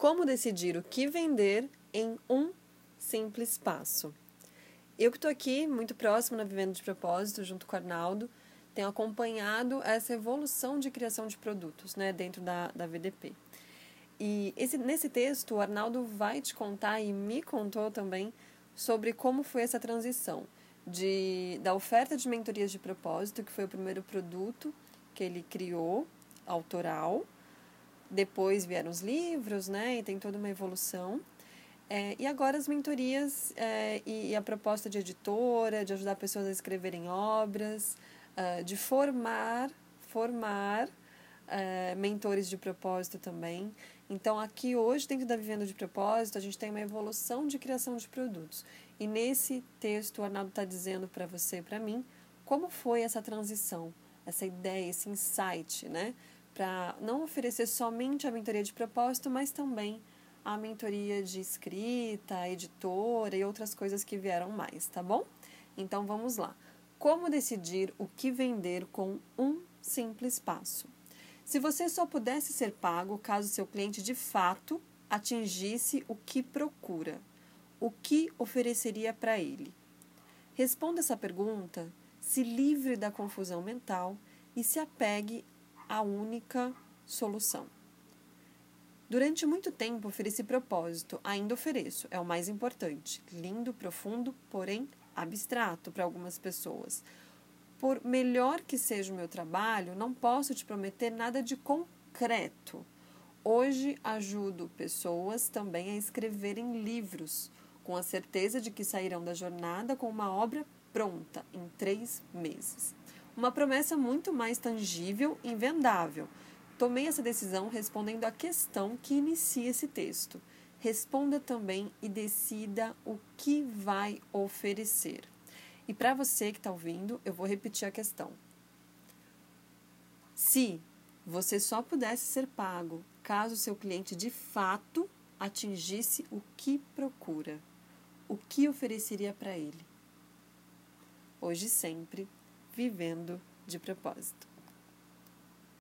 Como decidir o que vender em um simples passo. Eu que estou aqui, muito próximo na Vivendo de Propósito, junto com o Arnaldo, tenho acompanhado essa evolução de criação de produtos né, dentro da, da VDP. E esse, nesse texto, o Arnaldo vai te contar e me contou também sobre como foi essa transição de, da oferta de mentorias de propósito, que foi o primeiro produto que ele criou, autoral. Depois vieram os livros, né? E tem toda uma evolução. É, e agora as mentorias é, e, e, a proposta de editora, de ajudar pessoas a escreverem obras, uh, de formar, formar uh, mentores de propósito também. Então, aqui hoje, dentro da Vivendo de Propósito, a gente tem uma evolução de criação de produtos. E nesse texto, o Arnaldo está dizendo para você e para mim como foi essa transição, essa ideia, esse insight, né? Para não oferecer somente a mentoria de propósito, mas também a mentoria de escrita, editora e outras coisas que vieram mais, tá bom? Então vamos lá. Como decidir o que vender com um simples passo? Se você só pudesse ser pago caso seu cliente de fato atingisse o que procura, o que ofereceria para ele? Responda essa pergunta, se livre da confusão mental e se apegue à única solução. Durante muito tempo ofereci propósito, ainda ofereço, é o mais importante. Lindo, profundo, porém abstrato para algumas pessoas. Por melhor que seja o meu trabalho, não posso te prometer nada de concreto. Hoje ajudo pessoas também a escreverem livros, com a certeza de que sairão da jornada com uma obra pronta em três meses. Uma promessa muito mais tangível e vendável Tomei essa decisão respondendo à questão que inicia esse texto. Responda também e decida o que vai oferecer. E para você que está ouvindo, eu vou repetir a questão. Se você só pudesse ser pago caso seu cliente de fato atingisse o que procura, o que ofereceria para ele? Hoje sempre, vivendo de propósito.